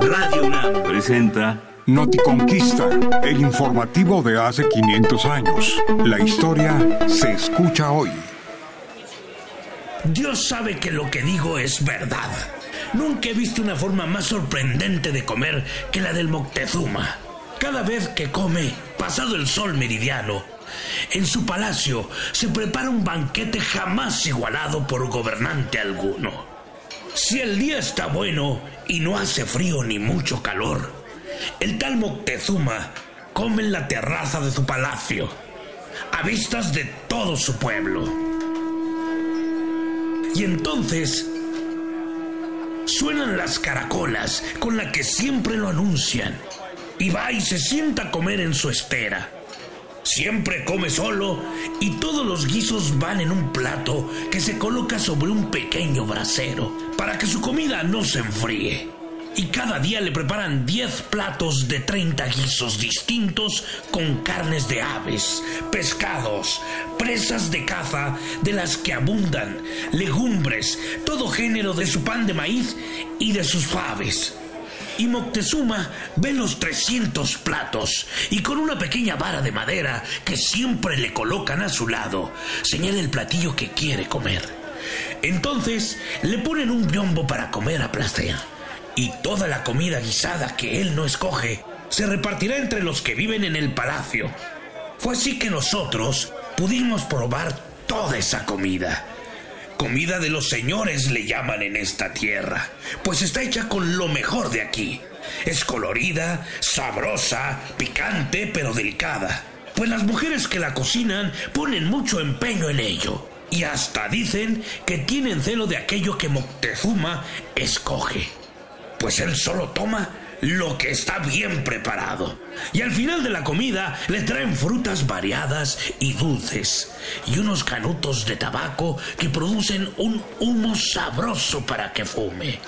Radio UNAM presenta Noticonquista, el informativo de hace 500 años. La historia se escucha hoy. Dios sabe que lo que digo es verdad. Nunca he visto una forma más sorprendente de comer que la del Moctezuma. Cada vez que come, pasado el sol meridiano, en su palacio se prepara un banquete jamás igualado por gobernante alguno. Si el día está bueno y no hace frío ni mucho calor, el tal Moctezuma come en la terraza de su palacio, a vistas de todo su pueblo. Y entonces suenan las caracolas con la que siempre lo anuncian, y va y se sienta a comer en su estera. Siempre come solo y todos los guisos van en un plato que se coloca sobre un pequeño brasero para que su comida no se enfríe. Y cada día le preparan 10 platos de 30 guisos distintos con carnes de aves, pescados, presas de caza de las que abundan, legumbres, todo género de su pan de maíz y de sus faves y Moctezuma ve los 300 platos y con una pequeña vara de madera que siempre le colocan a su lado, señala el platillo que quiere comer. Entonces le ponen un biombo para comer a placer y toda la comida guisada que él no escoge se repartirá entre los que viven en el palacio. Fue así que nosotros pudimos probar toda esa comida Comida de los señores le llaman en esta tierra, pues está hecha con lo mejor de aquí. Es colorida, sabrosa, picante, pero delicada. Pues las mujeres que la cocinan ponen mucho empeño en ello. Y hasta dicen que tienen celo de aquello que Moctezuma escoge. Pues él solo toma lo que está bien preparado. Y al final de la comida le traen frutas variadas y dulces y unos canutos de tabaco que producen un humo sabroso para que fume.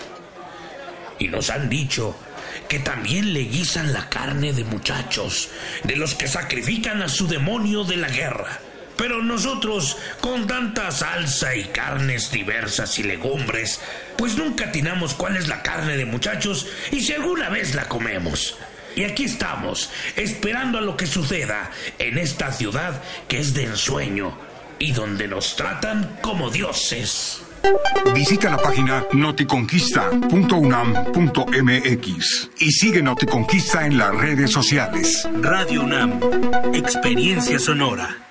Y nos han dicho que también le guisan la carne de muchachos, de los que sacrifican a su demonio de la guerra pero nosotros, con tanta salsa y carnes diversas y legumbres, pues nunca atinamos cuál es la carne de muchachos y si alguna vez la comemos. Y aquí estamos, esperando a lo que suceda en esta ciudad que es de ensueño y donde nos tratan como dioses. Visita la página noticonquista.unam.mx y sigue Noticonquista en las redes sociales. Radio UNAM, experiencia sonora.